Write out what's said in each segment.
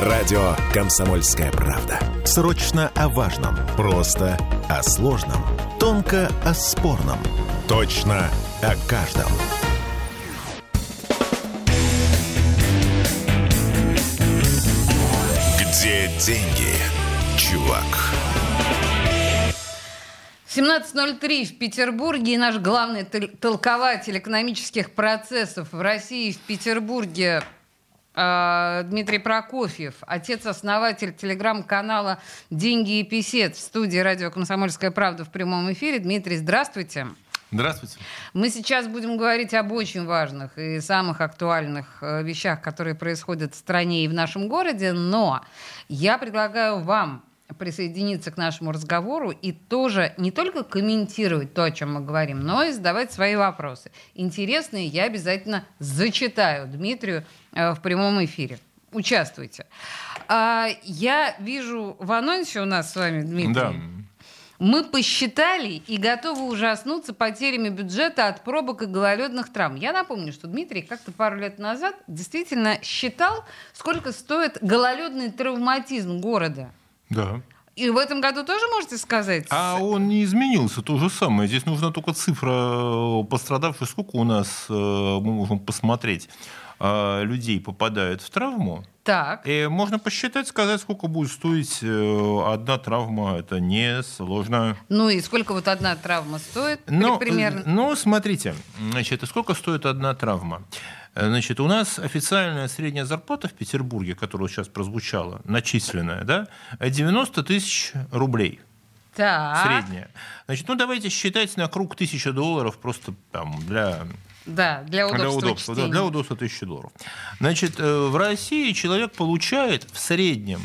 Радио «Комсомольская правда». Срочно о важном. Просто о сложном. Тонко о спорном. Точно о каждом. Где деньги, чувак? 17.03 в Петербурге и наш главный толкователь экономических процессов в России в Петербурге Дмитрий Прокофьев, отец-основатель телеграм-канала «Деньги и писет» в студии радио «Комсомольская правда» в прямом эфире. Дмитрий, здравствуйте. Здравствуйте. Мы сейчас будем говорить об очень важных и самых актуальных э, вещах, которые происходят в стране и в нашем городе, но я предлагаю вам присоединиться к нашему разговору и тоже не только комментировать то, о чем мы говорим, но и задавать свои вопросы. Интересные я обязательно зачитаю Дмитрию в прямом эфире. Участвуйте. А, я вижу в анонсе у нас с вами, Дмитрий, Да. мы посчитали и готовы ужаснуться потерями бюджета от пробок и гололедных травм. Я напомню, что Дмитрий как-то пару лет назад действительно считал, сколько стоит гололедный травматизм города. Да. И в этом году тоже можете сказать? А он не изменился, то же самое. Здесь нужна только цифра э, пострадавших. Сколько у нас, э, мы можем посмотреть, э, людей попадают в травму. Так. И можно посчитать, сказать, сколько будет стоить э, одна травма. Это не сложно. Ну и сколько вот одна травма стоит? Ну, примерно. э, ну, смотрите, значит, сколько стоит одна травма? Э, Значит, у нас официальная средняя зарплата в Петербурге, которая сейчас прозвучала, начисленная, да, 90 тысяч рублей. Так. Средняя. Значит, ну давайте считать на круг 1000 долларов просто там для Да, для удобства, для удобства, да, чтения. для удобства 1000 долларов. Значит, э, в России человек получает в среднем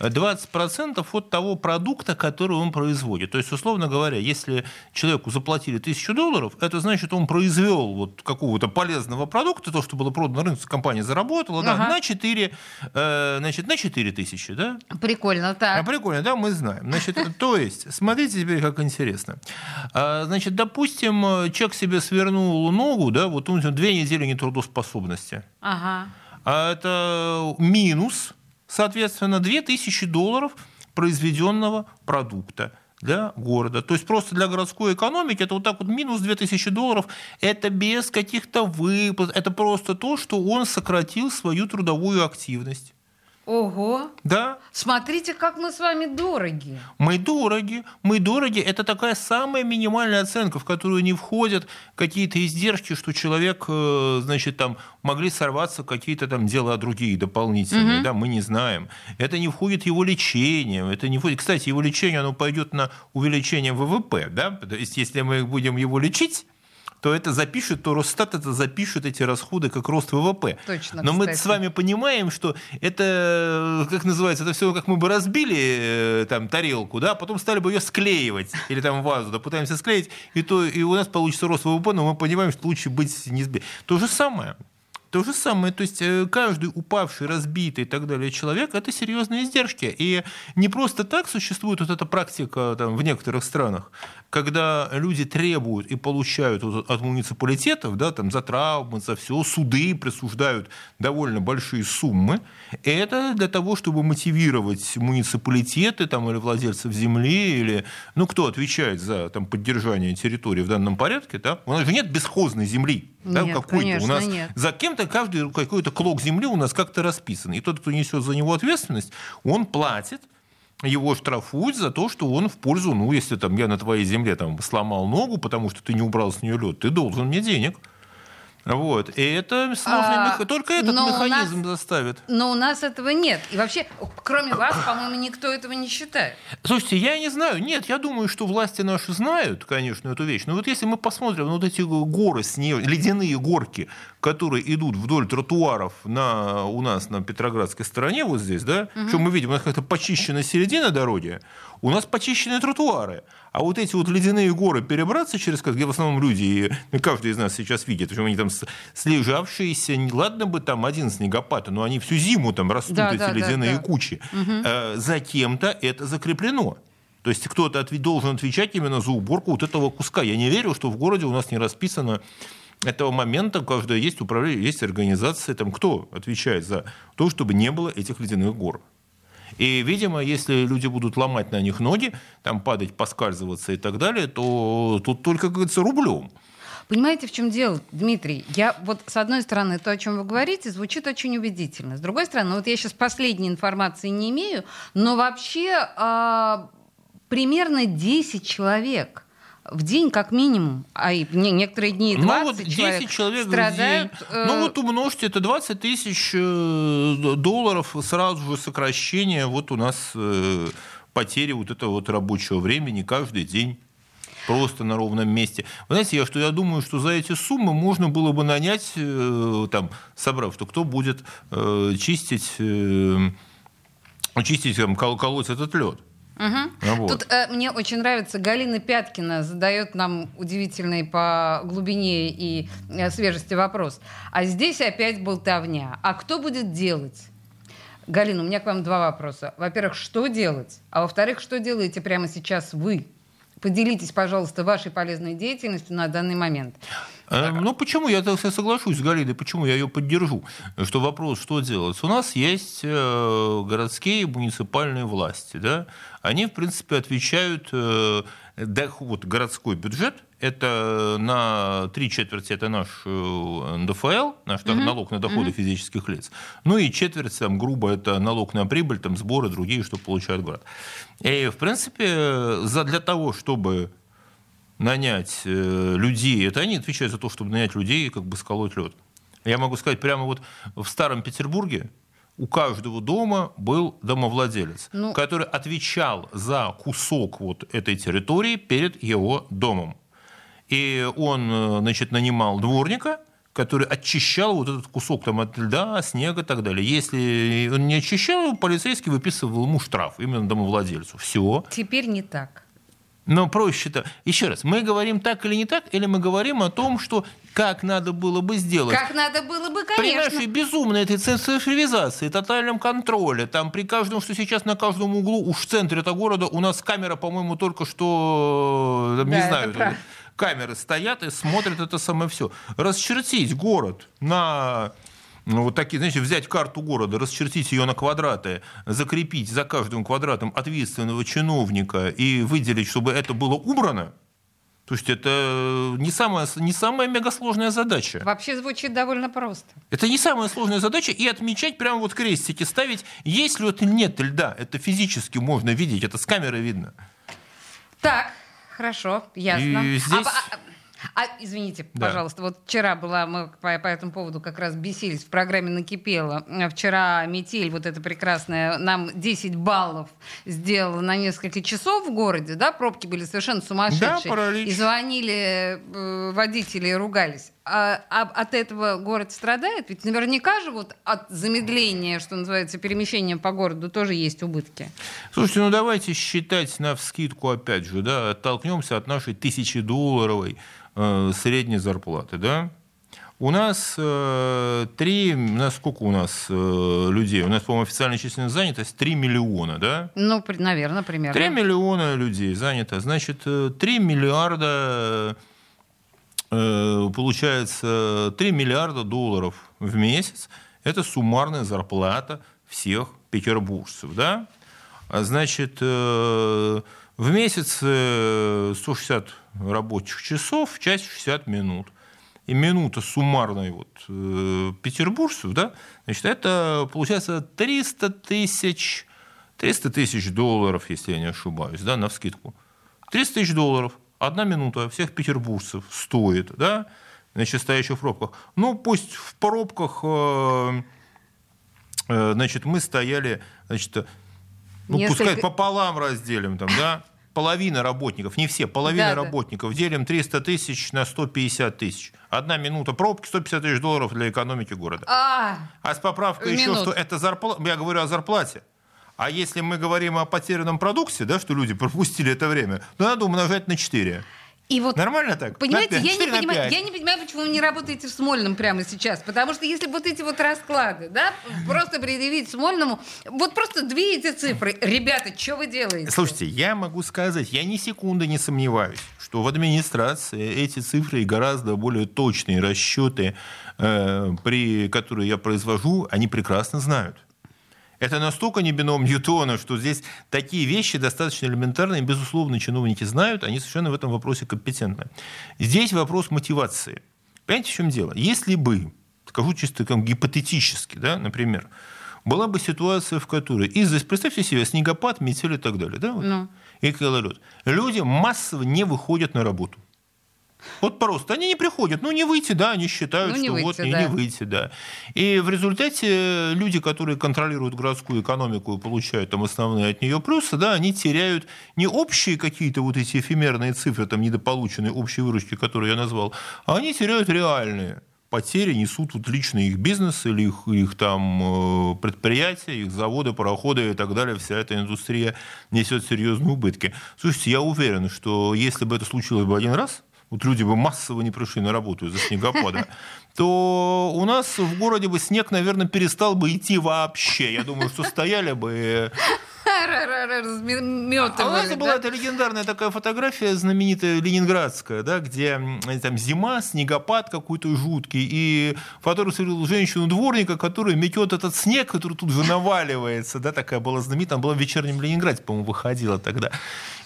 20% от того продукта, который он производит. То есть, условно говоря, если человеку заплатили 1000 долларов, это значит, он произвел вот какого-то полезного продукта, то, что было продано на рынке, компания заработала, да, Ага. на 4, э, значит, на 4 тысячи, да? Прикольно, А, так. прикольно, да, мы знаем. Значит, то есть, смотрите теперь, как интересно. А, Значит, допустим, э, человек себе свернул ногу, да, вот у него две недели нетрудоспособности. Ага. А это минус, соответственно, 2000 долларов произведенного продукта для города. То есть просто для городской экономики это вот так вот минус 2000 долларов. Это без каких-то выплат. Это просто то, что он сократил свою трудовую активность. Ого. Да, Смотрите, как мы с вами дороги. Мы дороги, мы дороги. Это такая самая минимальная оценка, в которую не входят какие-то издержки, что человек, э, значит, там могли сорваться какие-то там дела другие дополнительные, да, мы не знаем. Это не входит его лечение, это не входит. Кстати, его лечение, оно пойдет на увеличение ВВП, да, то есть если мы будем его лечить, то это запишет, то Росстат это запишет эти расходы как рост ВВП. Точно, Но мы с вами понимаем, что это, как называется, это все как мы бы разбили э, там тарелку, да, потом стали бы ее склеивать, или там вазу, да, пытаемся склеить, и, то, и у нас получится рост ВВП, но мы понимаем, что лучше быть не сби- То же самое. То же самое, то есть э, каждый упавший, разбитый и так далее человек – это серьезные издержки. И не просто так существует вот эта практика там, в некоторых странах, когда люди требуют и получают от муниципалитетов да, там, за травмы, за все, суды присуждают довольно большие суммы. И это для того, чтобы мотивировать муниципалитеты там, или владельцев земли, или ну, кто отвечает за там, поддержание территории в данном порядке. Да? У нас же нет бесхозной земли. да, Нет, какой-то. конечно, у нас нет. за кем-то каждый какой-то клок земли у нас как-то расписан. И тот, кто несет за него ответственность, он платит, его штрафуют за то, что он в пользу, ну, если там я на твоей земле там сломал ногу, потому что ты не убрал с нее лед, ты должен мне денег. Вот. И это сложный А, меха- Только этот механизм нас- заставит. Но у нас этого нет. И вообще, кроме вас, по-моему, никто этого не считает. Слушайте, я не знаю. Нет, я думаю, что власти наши знают, конечно, эту вещь. Но вот если мы посмотрим на вот эти горы, снег, ледяные горки, которые идут вдоль тротуаров на, у нас на Петроградской стороне, вот здесь, да, что мы видим, у нас как-то почищена середина дороги, у нас почищены тротуары. А вот эти вот ледяные горы перебраться через, где в основном люди, и ну, каждый из нас сейчас видит, что они там слежавшиеся, ладно бы там один снегопад, но они всю зиму там растут, Да, эти да, ледяные да. кучи. Э, за кем-то это закреплено. То есть кто-то отве- должен отвечать именно за уборку вот этого куска. Я не верю, что в городе у нас не расписано этого момента каждая есть управление, есть организация, там кто отвечает за то, чтобы не было этих ледяных гор. И, видимо, если люди будут ломать на них ноги, там падать, поскальзываться и так далее, то тут только, как говорится, рублем. Понимаете, в чем дело, Дмитрий? Я вот, с одной стороны, то, о чем вы говорите, звучит очень убедительно. С другой стороны, вот я сейчас последней информации не имею, но вообще а, примерно 10 человек в день как минимум, а и некоторые дни 20 ну, вот 10 человек, человек страдают. В день. Э... Ну вот умножьте, это 20 тысяч э, долларов сразу же сокращение. Вот у нас э, потери вот этого вот рабочего времени каждый день просто на ровном месте. Вы знаете, я что я думаю, что за эти суммы можно было бы нанять, э, там, собрав, что кто будет э, чистить, э, чистить, там, колоть этот лед. Угу. Вот. Тут э, мне очень нравится, Галина Пяткина задает нам удивительный по глубине и э, свежести вопрос. А здесь опять болтовня. А кто будет делать? Галина, у меня к вам два вопроса. Во-первых, что делать? А во-вторых, что делаете прямо сейчас вы? Поделитесь, пожалуйста, вашей полезной деятельностью на данный момент. Э, ну, почему? Я так соглашусь с Галиной, почему я ее поддержу? Что вопрос, что делать? У нас есть э, городские муниципальные власти, да? Они, в принципе, отвечают, э, вот городской бюджет, это на три четверти это наш НДФЛ, наш угу. налог на доходы угу. физических лиц. Ну и четверть, там, грубо, это налог на прибыль, там, сборы другие, что получает город. И, в принципе, за, для того, чтобы нанять э, людей, это они отвечают за то, чтобы нанять людей и как бы сколоть лед. Я могу сказать, прямо вот в Старом Петербурге у каждого дома был домовладелец, ну... который отвечал за кусок вот этой территории перед его домом. И он, э, значит, нанимал дворника, который очищал вот этот кусок там, от льда, снега и так далее. Если он не очищал, полицейский выписывал ему штраф, именно домовладельцу. Все. Теперь не так. Но проще-то... Еще раз, мы говорим так или не так, или мы говорим о том, что как надо было бы сделать. Как надо было бы, конечно. При нашей безумной этой централизации, тотальном контроле, там при каждом, что сейчас на каждом углу, уж в центре этого города, у нас камера, по-моему, только что, не да, знаю, камеры стоят и смотрят это самое все. Расчертить город на ну, вот такие, знаете, взять карту города, расчертить ее на квадраты, закрепить за каждым квадратом ответственного чиновника и выделить, чтобы это было убрано, то есть это не самая, не самая мегасложная задача. Вообще звучит довольно просто. Это не самая сложная задача. И отмечать прямо вот крестики ставить, есть ли это нет льда. Это физически можно видеть, это с камеры видно. Так, хорошо, ясно. И здесь... А, а, извините, да. пожалуйста, вот вчера была, мы по, по этому поводу как раз бесились, в программе «Накипело». Вчера метель, вот эта прекрасная, нам 10 баллов сделала на несколько часов в городе, да, пробки были совершенно сумасшедшие. Да, И звонили э, водители и ругались. А, а от этого город страдает? Ведь наверняка же вот от замедления, что называется, перемещения по городу тоже есть убытки. Слушайте, ну давайте считать на вскидку опять же, да, оттолкнемся от нашей тысячедолларовой э, средней зарплаты, да. У нас э, три, у нас сколько у нас э, людей? У нас, по-моему, официальная численность занятость 3 миллиона, да? Ну, наверное, примерно. 3 миллиона людей занято. Значит, 3 э, миллиарда получается 3 миллиарда долларов в месяц. Это суммарная зарплата всех петербуржцев. Да? А значит, э, в месяц 160 рабочих часов, в час 60 минут. И минута суммарной вот, э, петербуржцев, да, значит, это получается 300 тысяч, 300 тысяч долларов, если я не ошибаюсь, да, на вскидку. 300 тысяч долларов одна минута всех петербуржцев стоит, да, значит, стоящих в пробках. Ну, пусть в пробках, э, э, значит, мы стояли, значит, ну, Несколько... пускай пополам разделим там, да, половина работников, не все, половина да, работников, да. делим 300 тысяч на 150 тысяч. Одна минута пробки, 150 тысяч долларов для экономики города. А, а с поправкой еще, что это зарплата, я говорю о зарплате. А если мы говорим о потерянном продукте, да, что люди пропустили это время, то надо умножать на 4. И вот, Нормально так? Понимаете, На пять, я не, понимаю, я не понимаю, почему вы не работаете в Смольном прямо сейчас. Потому что если вот эти вот расклады, да, просто предъявить Смольному, вот просто две эти цифры. Ребята, что вы делаете? Слушайте, я могу сказать, я ни секунды не сомневаюсь, что в администрации эти цифры и гораздо более точные расчеты, э, при, которые я произвожу, они прекрасно знают. Это настолько не бином Ньютона, что здесь такие вещи достаточно элементарные, безусловно, чиновники знают, они совершенно в этом вопросе компетентны. Здесь вопрос мотивации. Понимаете, в чем дело? Если бы, скажу чисто как гипотетически, да, например, была бы ситуация, в которой из-за, представьте себе, снегопад, метель и так далее, да, вот, Ну. и гололед, люди массово не выходят на работу. Вот просто они не приходят. Ну, не выйти, да, они считают, Ну, не что выйти, вот не, да. не выйти, да. И в результате люди, которые контролируют городскую экономику и получают там основные от нее плюсы, да, они теряют не общие какие-то вот эти эфемерные цифры, там, недополученные общей выручки, которые я назвал, а они теряют реальные потери несут вот лично их бизнес или их, их там э, предприятия, их заводы, пароходы и так далее. Вся эта индустрия несет серьезные убытки. Слушайте, я уверен, что если бы это случилось бы один раз, вот люди бы массово не пришли на работу из-за снегопада, то у нас в городе бы снег, наверное, перестал бы идти вообще. Я думаю, что стояли бы Разметывали, а у нас да? была эта легендарная такая фотография, знаменитая ленинградская, да, где м, там зима, снегопад какой-то жуткий, и фотограф увидел женщину-дворника, которая метет этот снег, который тут же наваливается, да, такая была знаменитая, она была в вечернем Ленинграде, по-моему, выходила тогда.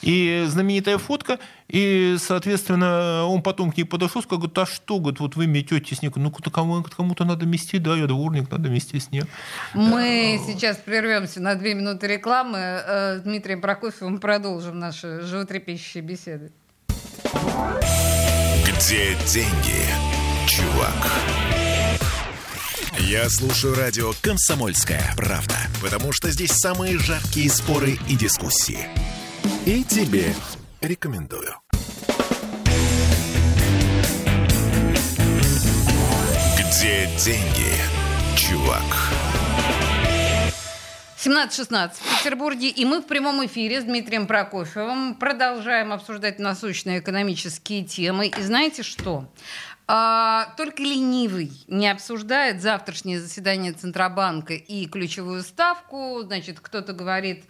И знаменитая фотка, и, соответственно, он потом к ней подошел, сказал, а что, говорит, вот вы метете снег, ну кому- кому-то надо мести, да, я дворник, надо мести снег. Мы сейчас прервемся на две минуты рекламы. Э, С Дмитрием Прокофьевым продолжим наши животрепещущие беседы. Где деньги, чувак? Я слушаю радио «Комсомольская правда», потому что здесь самые жаркие споры и дискуссии. И тебе рекомендую. Где деньги, чувак? 17.16 в Петербурге, и мы в прямом эфире с Дмитрием Прокофьевым продолжаем обсуждать насущные экономические темы. И знаете что? А, только ленивый не обсуждает завтрашнее заседание Центробанка и ключевую ставку. Значит, кто-то говорит,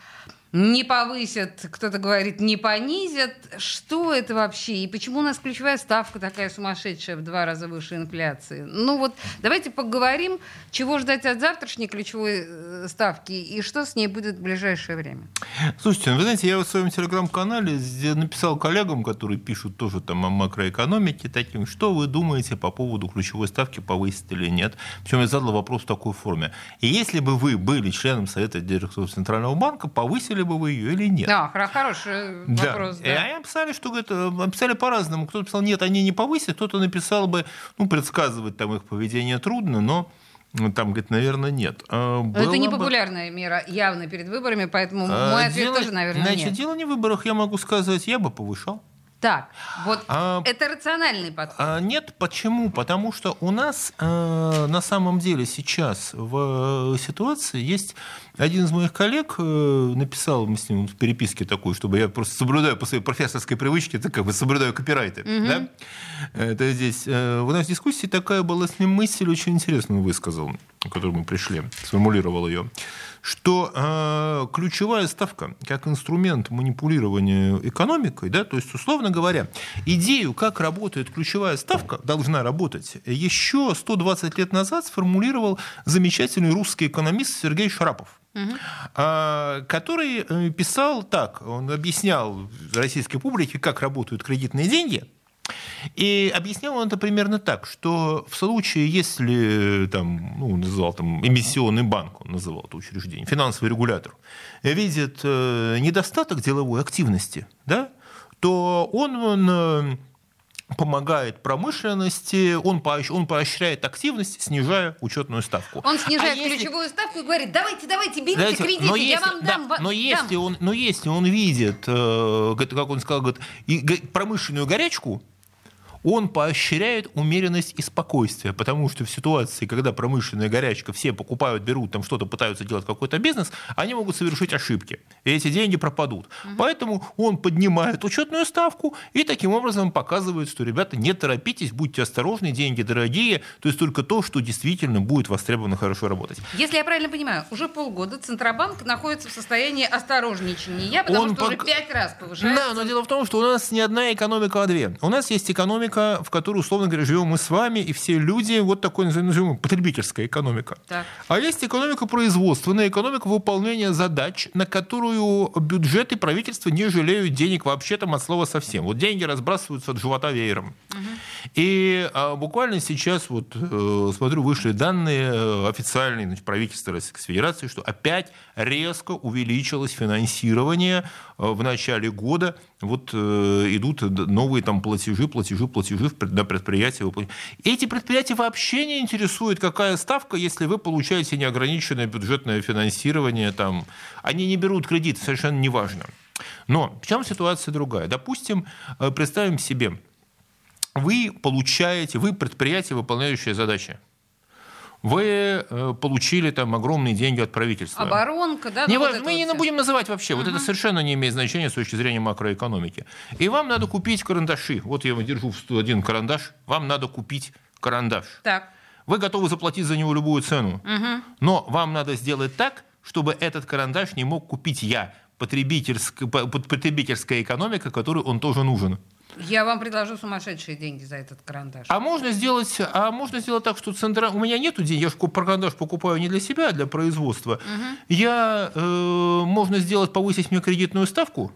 не повысят, кто-то говорит, не понизят. Что это вообще? И почему у нас ключевая ставка такая сумасшедшая в два раза выше инфляции? Ну вот давайте поговорим, чего ждать от завтрашней ключевой э, ставки и что с ней будет в ближайшее время. Слушайте, ну, вы знаете, я в своем телеграм-канале написал коллегам, которые пишут тоже там о макроэкономике, таким, что вы думаете по поводу ключевой ставки, повысить или нет. Причем я задал вопрос в такой форме. И если бы вы были членом Совета директоров Центрального банка, повысили бы вы ее или нет? Да, хоро- хороший Да. вопрос. И Да. они писали, что говорит, э, писали по-разному. Кто-то писал, нет, они не повысят, кто-то написал бы, ну, предсказывать там их поведение трудно, но ну, там, говорит, наверное, нет. А, Но Это было не бы- популярная мера явно перед выборами, поэтому А, мой ответ дело- тоже, наверное, Значит, нет. дело не в выборах, я могу сказать, я бы повышал. Так, вот А- это рациональный подход. А, нет, почему? Потому что у нас э, на самом деле сейчас в э, ситуации есть один из моих коллег э, написал мы с ним в переписке такую, чтобы я просто соблюдаю по своей профессорской привычке, это как бы соблюдаю копирайты. Да? Это здесь. у нас в дискуссии такая была с ним мысль, очень интересную высказал, к которой мы пришли, сформулировал ее что э, ключевая ставка как инструмент манипулирования экономикой, да, то есть, условно говоря, идею, как работает ключевая ставка, должна работать, еще 120 лет назад сформулировал замечательный русский экономист Сергей Шарапов. а, который э, писал так, он объяснял российской публике, как работают кредитные деньги, и объяснял он это примерно так, что в случае, если там, ну, называл там эмиссионный банк, он называл это учреждение, финансовый регулятор, видит э, недостаток деловой активности, да, то он, он э, помогает промышленности, он, поощ- он поощряет активность, снижая учетную ставку. Он снижает А если- ключевую ставку и говорит, давайте, давайте, берите знаете, кредиты, но я если- вам да, дам. но, дам». если он, но если он видит, э, как он сказал, говорит, и промышленную горячку, он поощряет умеренность и спокойствие, потому что в ситуации, когда промышленная горячка, все покупают, берут, там что-то пытаются делать какой-то бизнес, они могут совершить ошибки, и эти деньги пропадут. Угу. Поэтому он поднимает учетную ставку и таким образом показывает, что, ребята, не торопитесь, будьте осторожны, деньги дорогие, то есть только то, что действительно будет востребовано хорошо работать. Если я правильно понимаю, уже полгода Центробанк находится в состоянии осторожничания, потому он что пок... уже пять раз повышается. Да, но дело в том, что у нас не одна экономика, а две. У нас есть экономика, в которой, условно говоря, живем мы с вами и все люди, вот такой, назовем, потребительская экономика. Так. А есть экономика производственная, экономика выполнения задач, на которую бюджеты правительства не жалеют денег вообще там от слова совсем. Вот деньги разбрасываются от живота веером. Угу. И а, буквально сейчас, вот э, смотрю, вышли данные э, официальные значит, правительства Российской Федерации, что опять резко увеличилось финансирование в начале года. Вот э, идут новые там платежи, платежи, платежи на предприятия. Эти предприятия вообще не интересуют, какая ставка, если вы получаете неограниченное бюджетное финансирование. Там, они не берут кредит, совершенно неважно. Но в чем ситуация другая? Допустим, э, представим себе, вы получаете, вы предприятие, выполняющее задачи вы э, получили там огромные деньги от правительства. Оборонка, да? Не ну, важно, вот мы не будем называть вообще. Uh-huh. Вот это совершенно не имеет значения с точки зрения макроэкономики. И вам надо купить карандаши. Вот я держу один карандаш. Вам надо купить карандаш. Так. Вы готовы заплатить за него любую цену. Uh-huh. Но вам надо сделать так, чтобы этот карандаш не мог купить я. Потребительская, потребительская экономика, которой он тоже нужен. Я вам предложу сумасшедшие деньги за этот карандаш. А можно сделать, а можно сделать так, что центра... у меня нет денег, я же карандаш покупаю не для себя, а для производства. Угу. Я, э, можно сделать, повысить мне кредитную ставку,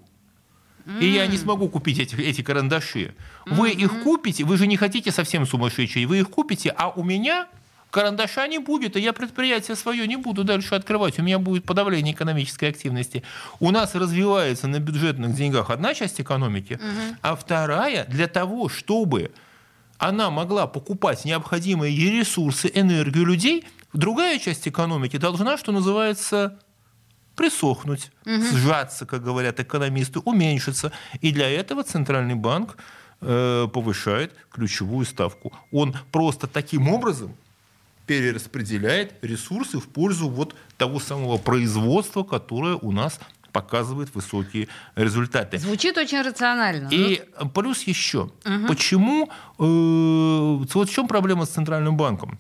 и я не смогу купить эти, эти карандаши. Вы mm-hmm. их купите, вы же не хотите совсем сумасшедшие, вы их купите, а у меня карандаша не будет, и я предприятие свое не буду дальше открывать. У меня будет подавление экономической активности. У нас развивается на бюджетных деньгах одна часть экономики, угу. а вторая для того, чтобы она могла покупать необходимые ей ресурсы, энергию людей, другая часть экономики должна, что называется, присохнуть, угу. сжаться, как говорят экономисты, уменьшиться. И для этого Центральный банк э, повышает ключевую ставку. Он просто таким образом перераспределяет ресурсы в пользу вот того самого производства, которое у нас показывает высокие результаты. Звучит очень рационально. И но... плюс еще, угу. почему, э, вот в чем проблема с Центральным банком?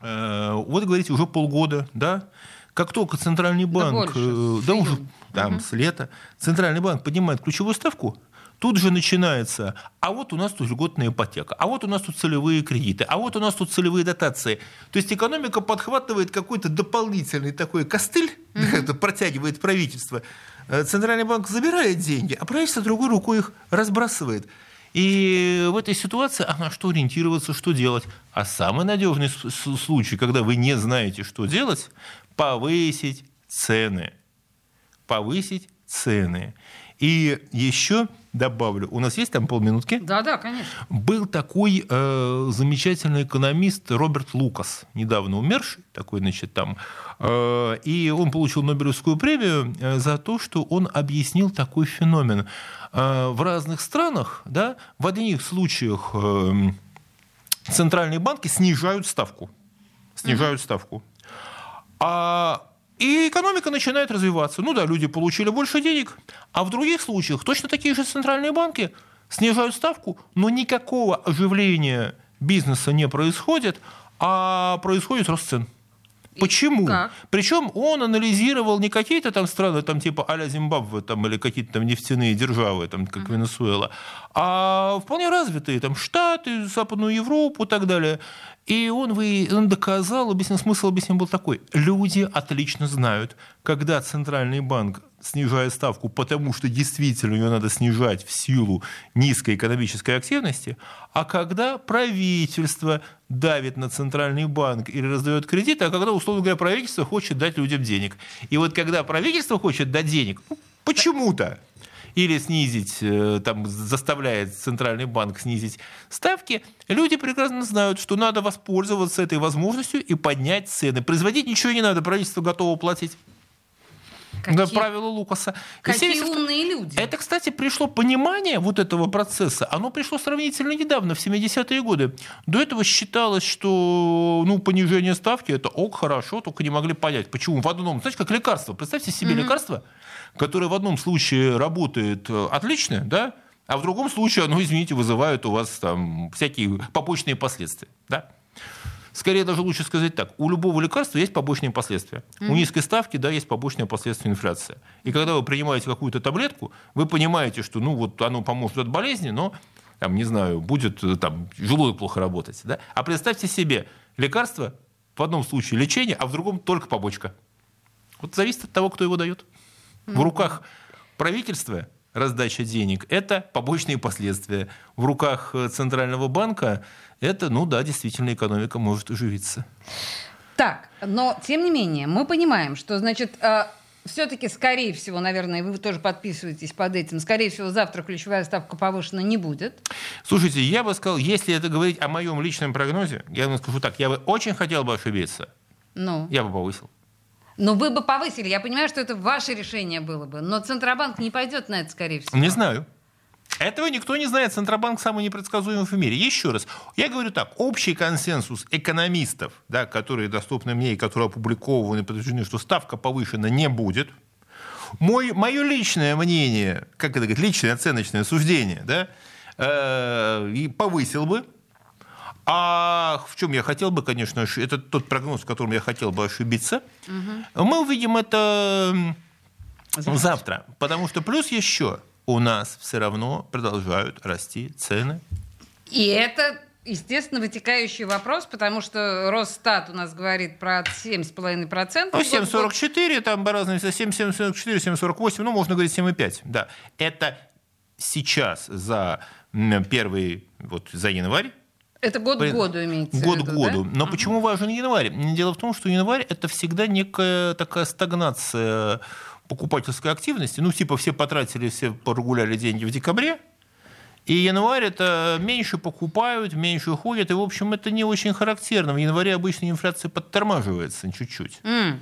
Э, вот говорите, уже полгода, да? Как только Центральный банк, да, больше, э, да уже там, угу. с лета, Центральный банк поднимает ключевую ставку, Тут же начинается, а вот у нас тут льготная ипотека, а вот у нас тут целевые кредиты, а вот у нас тут целевые дотации. То есть экономика подхватывает какой-то дополнительный такой костыль, mm-hmm. протягивает правительство. Э, Центральный банк забирает деньги, а правительство другой рукой их разбрасывает. И в этой ситуации, а на что ориентироваться, что делать? А самый надежный случай, когда вы не знаете, что делать, повысить цены. Повысить цены. И еще добавлю, у нас есть там полминутки? Да, да, конечно. Был такой э, замечательный экономист Роберт Лукас, недавно умерший, такой, значит, там, э, и он получил Нобелевскую премию э, за то, что он объяснил такой феномен. Э, в разных странах, да, в одних случаях э, центральные банки снижают ставку, снижают mm-hmm. ставку, а и экономика начинает развиваться. Ну да, люди получили больше денег, а в других случаях точно такие же центральные банки снижают ставку, но никакого оживления бизнеса не происходит, а происходит рост цен. Почему? Как? Причем он анализировал не какие-то там страны, там типа а-ля Зимбабве там, или какие-то там нефтяные державы, там, как uh-huh. Венесуэла, а вполне развитые там Штаты, Западную Европу и так далее. И он, вы, он доказал, объяснил, смысл объяснил был такой. Люди отлично знают, когда Центральный банк снижает ставку, потому что действительно ее надо снижать в силу низкой экономической активности, а когда правительство давит на Центральный банк или раздает кредиты, а когда, условно говоря, правительство хочет дать людям денег. И вот когда правительство хочет дать денег, ну, почему-то, или снизить, э, там, заставляет Центральный банк снизить ставки, люди прекрасно знают, что надо воспользоваться этой возможностью и поднять цены. Производить ничего не надо, правительство готово платить. Да, правила Лукаса. Какие умные люди. Это, кстати, пришло понимание вот этого процесса. Оно пришло сравнительно недавно, в 70-е годы. До этого считалось, что ну, понижение ставки это ок, хорошо, только не могли понять, почему в одном, знаете, как лекарство. Представьте себе mm-hmm. лекарство, которое в одном случае работает э, отлично, да, а в другом случае оно, извините, вызывает у вас там всякие побочные последствия. Да? Скорее даже лучше сказать так. У любого лекарства есть побочные последствия. Mm-hmm. У низкой ставки, да, есть побочные последствия инфляции. И когда вы принимаете какую-то таблетку, вы понимаете, что, ну, вот оно поможет от болезни, но, там, не знаю, будет э, там желудок плохо работать. Да? А представьте себе, лекарство в одном случае лечение, а в другом только побочка. Вот зависит от того, кто его дает. Mm-hmm. В руках правительства раздача денег – это побочные последствия. В руках э, Центрального банка это, ну да, действительно, экономика может оживиться. Так, но тем не менее, мы понимаем, что, значит, э, все-таки, скорее всего, наверное, вы тоже подписываетесь под этим, скорее всего, завтра ключевая ставка повышена не будет. Слушайте, я бы сказал, если это говорить о моем личном прогнозе, я вам скажу так, я бы очень хотел бы ошибиться. Ну? Я бы повысил. Но вы бы повысили. Я понимаю, что это ваше решение было бы. Но Центробанк не пойдет на это, скорее всего. Не знаю. Этого никто не знает. Центробанк самый непредсказуемый в мире. Еще раз, я говорю так, общий консенсус экономистов, да, которые доступны мне и которые опубликованы, подтверждены, что ставка повышена не будет. Мой, мое личное мнение, как это говорить, личное оценочное суждение, да, э, и повысил бы. А в чем я хотел бы, конечно, это тот прогноз, в котором я хотел бы ошибиться. Угу. Мы увидим это завтра. завтра. Потому что плюс еще у нас все равно продолжают расти цены. И это Естественно, вытекающий вопрос, потому что Росстат у нас говорит про 7,5%. Ну, 7,44, там по-разному, 7,44, 7,48, ну, можно говорить 7,5, да. Это сейчас за первый, вот за январь, это год к году имеется Год к году. Да? Но uh почему важен январь? Дело в том, что январь это всегда некая такая стагнация покупательской активности. Ну, типа все потратили, все прогуляли деньги в декабре, и январь это меньше покупают, меньше ходят, и, в общем, это не очень характерно. В январе обычно инфляция подтормаживается чуть-чуть. Mm.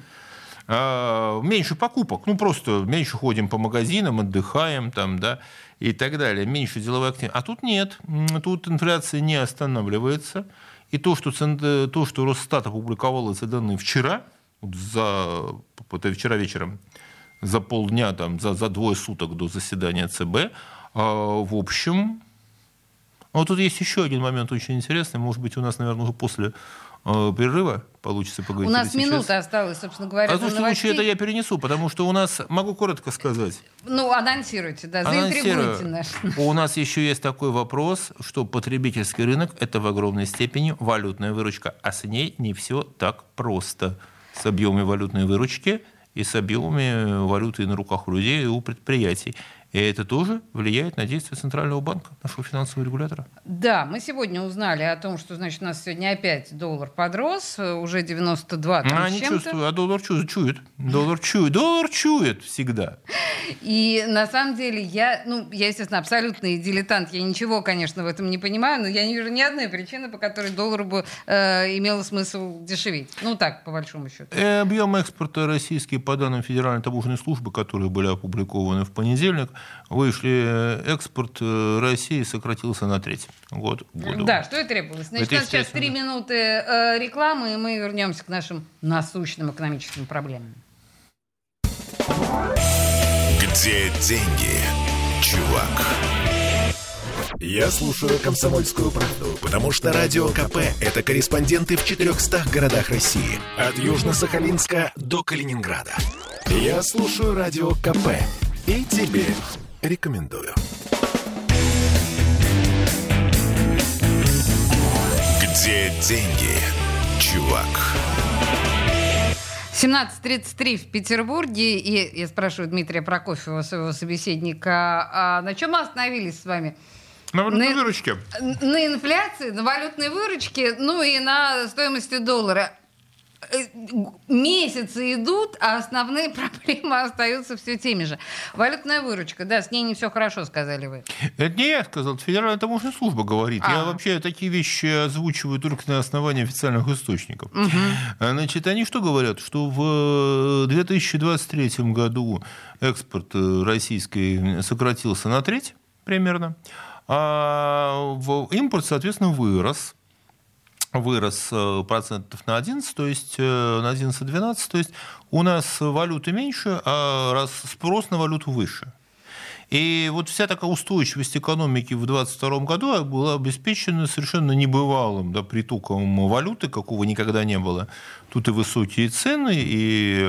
А, меньше покупок, ну просто меньше ходим по магазинам, отдыхаем там, да, и так далее, меньше деловой активности. А тут нет, тут инфляция не останавливается. И то, что, то, что Росстат опубликовал эти данные вчера, за, это вчера вечером, за полдня, там, за, за двое суток до заседания ЦБ, а, в общем, вот тут есть еще один момент очень интересный. Может быть, у нас, наверное, уже после э, перерыва получится поговорить. У нас минута осталась, собственно говоря. А в случае это я перенесу, потому что у нас, могу коротко сказать. Ну, анонсируйте, да, заинтригуйте нас. У нас еще есть такой вопрос, что потребительский рынок – это в огромной степени валютная выручка, а с ней не все так просто. С объемами валютной выручки и с объемами валюты на руках у людей и у предприятий. И это тоже влияет на действия Центрального банка, нашего финансового регулятора. Да, мы сегодня узнали о том, что значит, у нас сегодня опять доллар подрос, уже 92 там, а, не чувствую, а доллар чует, чует. Доллар чует, доллар чует всегда. И на самом деле я, ну, я, естественно, абсолютный дилетант, я ничего, конечно, в этом не понимаю, но я не вижу ни одной причины, по которой доллару бы э, имело смысл дешеветь. Ну, так, по большому счету. Э, объем экспорта российский по данным Федеральной таможенной службы, которые были опубликованы в понедельник, вышли, э, экспорт э, России сократился на треть год году. Да, что и требовалось. Значит, у нас сейчас три минуты э, рекламы, и мы вернемся к нашим насущным экономическим проблемам. Где деньги, чувак? Я слушаю «Комсомольскую правду», потому что «Радио КП» — это корреспонденты в 400 городах России. От Южно-Сахалинска до Калининграда. Я слушаю «Радио КП» и тебе рекомендую. Где деньги, чувак? 17.33 в Петербурге. И я спрашиваю Дмитрия Прокофьева, своего собеседника, а на чем мы остановились с вами? На валютной на, выручке. На инфляции, на валютной выручке, ну и на стоимости доллара. Э, месяцы идут, а основные проблемы остаются все теми же. Валютная выручка, да, с ней не все хорошо, сказали вы. Это не я сказал, это Федеральная таможенная служба говорит. А. Я вообще такие вещи озвучиваю только на основании официальных источников. Угу. Значит, они что говорят? Что в 2023 году экспорт российский сократился на треть примерно, а импорт, соответственно, вырос вырос э, процентов на 11, то есть э, на 11-12, то есть у нас валюты меньше, а раз спрос на валюту выше. И вот вся такая устойчивость экономики в 2022 году была обеспечена совершенно небывалым да, притоком валюты, какого никогда не было. Тут и высокие цены, и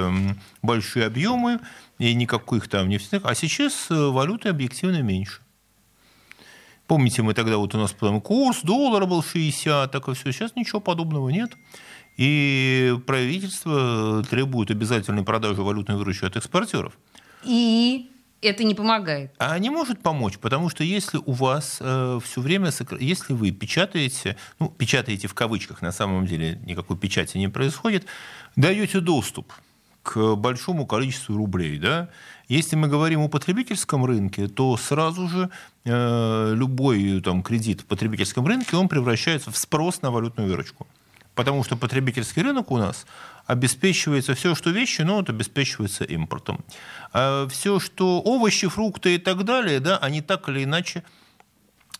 большие объемы, и никаких там нефтяных. А сейчас э, валюты объективно меньше. Помните, мы тогда вот у нас потом курс доллара был 60, так и все. Сейчас ничего подобного нет. И правительство требует обязательной продажи валютной выручки от экспортеров. И это не помогает. А не может помочь, потому что если у вас э, все время, если вы печатаете, ну, печатаете в кавычках, на самом деле никакой печати не происходит, даете доступ к большому количеству рублей, да, если мы говорим о потребительском рынке, то сразу же э, любой там, кредит в потребительском рынке он превращается в спрос на валютную выручку. Потому что потребительский рынок у нас обеспечивается все, что вещи, но это обеспечивается импортом. А все, что овощи, фрукты и так далее, да, они так или иначе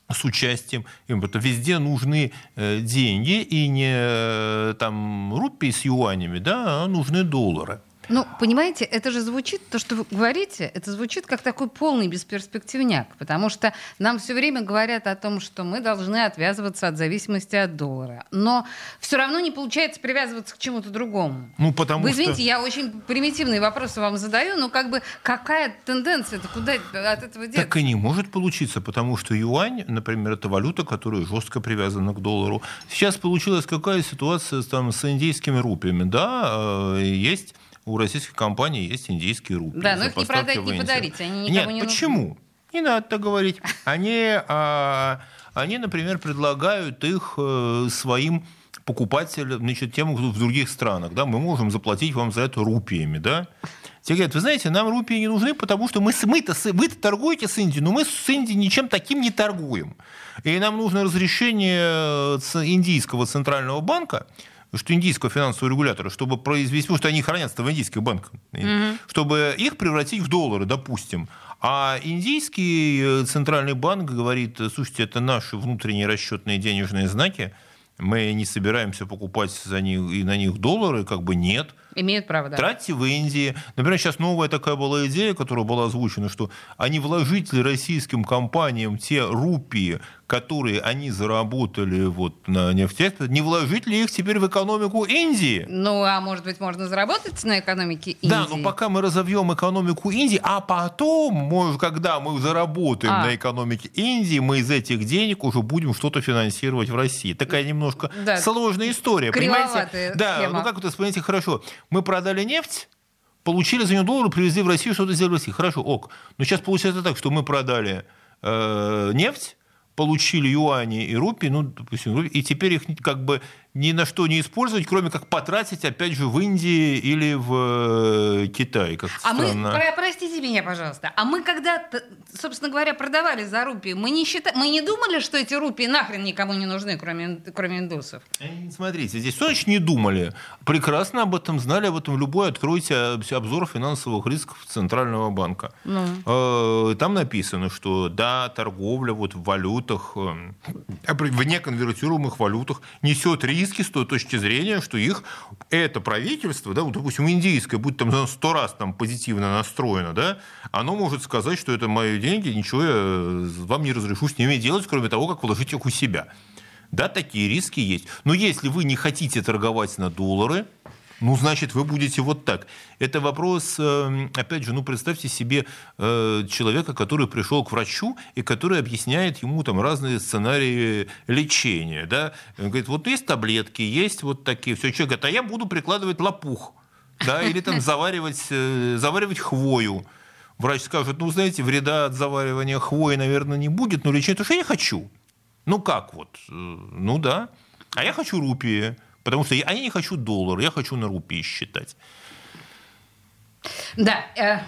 с участием импорта. Везде нужны э, деньги, и не э, там рупии с юанями, да, а нужны доллары. Ну, понимаете, это же звучит, то, что вы говорите, это звучит как такой полный бесперспективняк, потому что нам все время говорят о том, что мы должны отвязываться от зависимости от доллара. Но все равно не получается привязываться к чему-то другому. Ну, потому вы извините, что... я очень примитивные вопросы вам задаю, но как бы какая тенденция, это куда от этого деться? Так и не может получиться, потому что юань, например, это валюта, которая жестко привязана к доллару. Сейчас получилась какая ситуация там, с индийскими рупиями, да, э, есть у российских компаний есть индийские рупии. Да, но их не продать, не подарить, они никому Нет, не почему? Нужны. Не надо так говорить. Они, а, они, например, предлагают их э, своим покупателям, значит, тем, кто в других странах. Да, мы можем заплатить вам за это рупиями, да? Те говорят, вы знаете, нам рупии не нужны, потому что мы, мы-то, вы-то торгуете с Индией, но мы с Индией ничем таким не торгуем. И нам нужно разрешение э, индийского центрального банка, что индийского финансового регулятора, чтобы произвести, потому что они хранятся в индийских банках, mm-hmm. чтобы их превратить в доллары, допустим. А индийский э, центральный банк говорит, слушайте, это наши внутренние расчетные денежные знаки, мы не собираемся покупать за них и на них доллары, как бы нет. Имеют право, да. Тратьте в Индии. Например, сейчас новая такая была идея, которая была озвучена, что они вложить ли российским компаниям те рупии, которые они заработали вот на нефтях, не вложить ли их теперь в экономику Индии? Ну, а может быть, можно заработать на экономике Индии? Да, но пока мы разовьем экономику Индии, а потом, может, когда мы заработаем а. на экономике Индии, мы из этих денег уже будем что-то финансировать в России. Такая немножко да. сложная история, понимаете? Да, схема. ну как это вспомните хорошо. Мы продали нефть, получили за нее доллары, привезли в Россию, что-то сделали в России. Хорошо, ок. Но сейчас получается так, что мы продали э, нефть, получили юани и рупии, ну, допустим, и теперь их как бы ни на что не использовать, кроме как потратить, опять же, в Индии или в э, Китае. Как а мы, простите меня, пожалуйста, а мы когда, собственно говоря, продавали за рупии, мы не, считали, мы не думали, что эти рупии нахрен никому не нужны, кроме, кроме индусов? Э, смотрите, здесь что значит не думали? Прекрасно об этом знали, об этом любой. Откройте обзор финансовых рисков Центрального банка. Ну. Э, там написано, что да, торговля вот в валютах, в неконвертируемых валютах несет риск риски с той точки зрения, что их это правительство, да, вот, допустим, индийское, будь там сто раз там позитивно настроено, да, оно может сказать, что это мои деньги, ничего я вам не разрешу с ними делать, кроме того, как вложить их у себя. Да, такие риски есть. Но если вы не хотите торговать на доллары, ну, значит, вы будете вот так. Это вопрос, эм, опять же, ну, представьте себе э, человека, который пришел к врачу и который объясняет ему там разные сценарии лечения, да. Он говорит, вот есть таблетки, есть вот такие. Все, человек говорит, а я буду прикладывать лопух, да, или там заваривать, э, заваривать хвою. Врач скажет, ну, знаете, вреда от заваривания хвои, наверное, не будет, но лечение, то что я хочу. Ну, как вот? Э, ну, да. А я хочу рупии. Потому что я, а я не хочу доллар, я хочу на рупии считать. Да, э,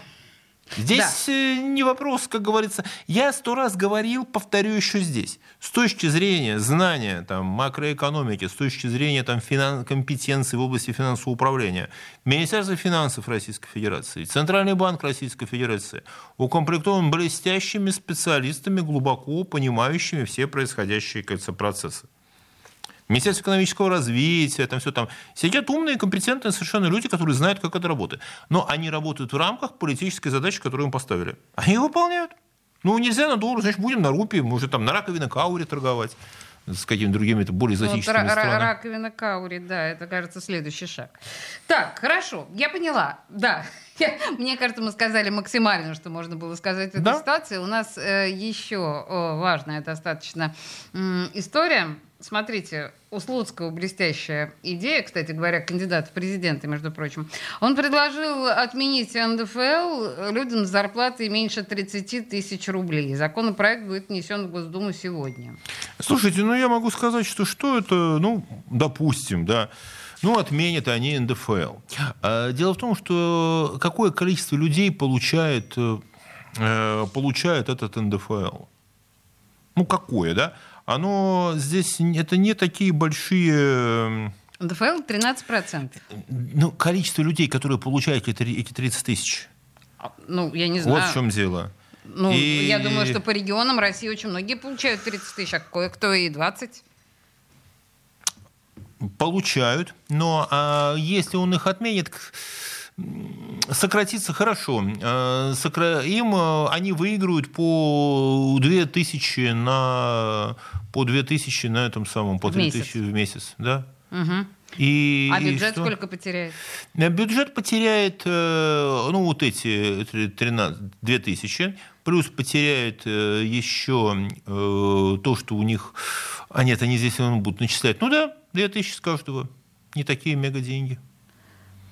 Здесь э, не вопрос, как говорится. Я сто раз говорил, повторю еще здесь. С точки зрения знания там, макроэкономики, с точки зрения там, финан... компетенции в области финансового управления, Министерство финансов Российской Федерации, Центральный банк Российской Федерации укомплектован блестящими специалистами, глубоко понимающими все происходящие кажется, процессы. Министерство экономического развития, там все там. Сидят умные, компетентные совершенно люди, которые знают, как это работает. Но они работают в рамках политической задачи, которую им поставили. Они выполняют. Ну, нельзя на доллар, значит, будем на рупии, может, там на раковине кауре торговать с какими-то другими более экзотическими вот, странами. Раковина каури, да, это, кажется, следующий шаг. Так, хорошо, я поняла, да. Мне кажется, мы сказали максимально, что можно было сказать в этой Да. ситуации. У нас э, еще о, важная достаточно м, история. Смотрите, у Слуцкого блестящая идея, кстати говоря, кандидат в президенты, между прочим. Он предложил отменить НДФЛ людям с зарплатой меньше 30 тысяч рублей. Законопроект будет внесен в Госдуму сегодня. Слушайте, ну я могу сказать, что что это, ну, допустим, да, ну, отменят они НДФЛ. А, Дело в том, что какое количество людей получает, э, получает этот НДФЛ? Ну, какое, да? Оно здесь, это не такие большие... э, НДФЛ 13%. Ну, количество людей, которые получают эти, эти 30 тысяч. Ну, я не знаю. Вот в чем дело. Ну, И- я думаю, что по регионам России очень многие получают 30 тысяч, а кое-кто и 20. Получают, но а, если он их отменит, сократится хорошо. Сокра- Им а, они выиграют по 2000 на по 2000 на этом самом по В месяц. 3000 в месяц, да? Мгм. И, А и бюджет что? сколько потеряет? Э, Бюджет потеряет, э, ну, вот эти 13, 2000, плюс потеряет э, еще э, то, что у них... А нет, они здесь будут начислять. Ну да, 2000 с каждого. Не такие мега деньги.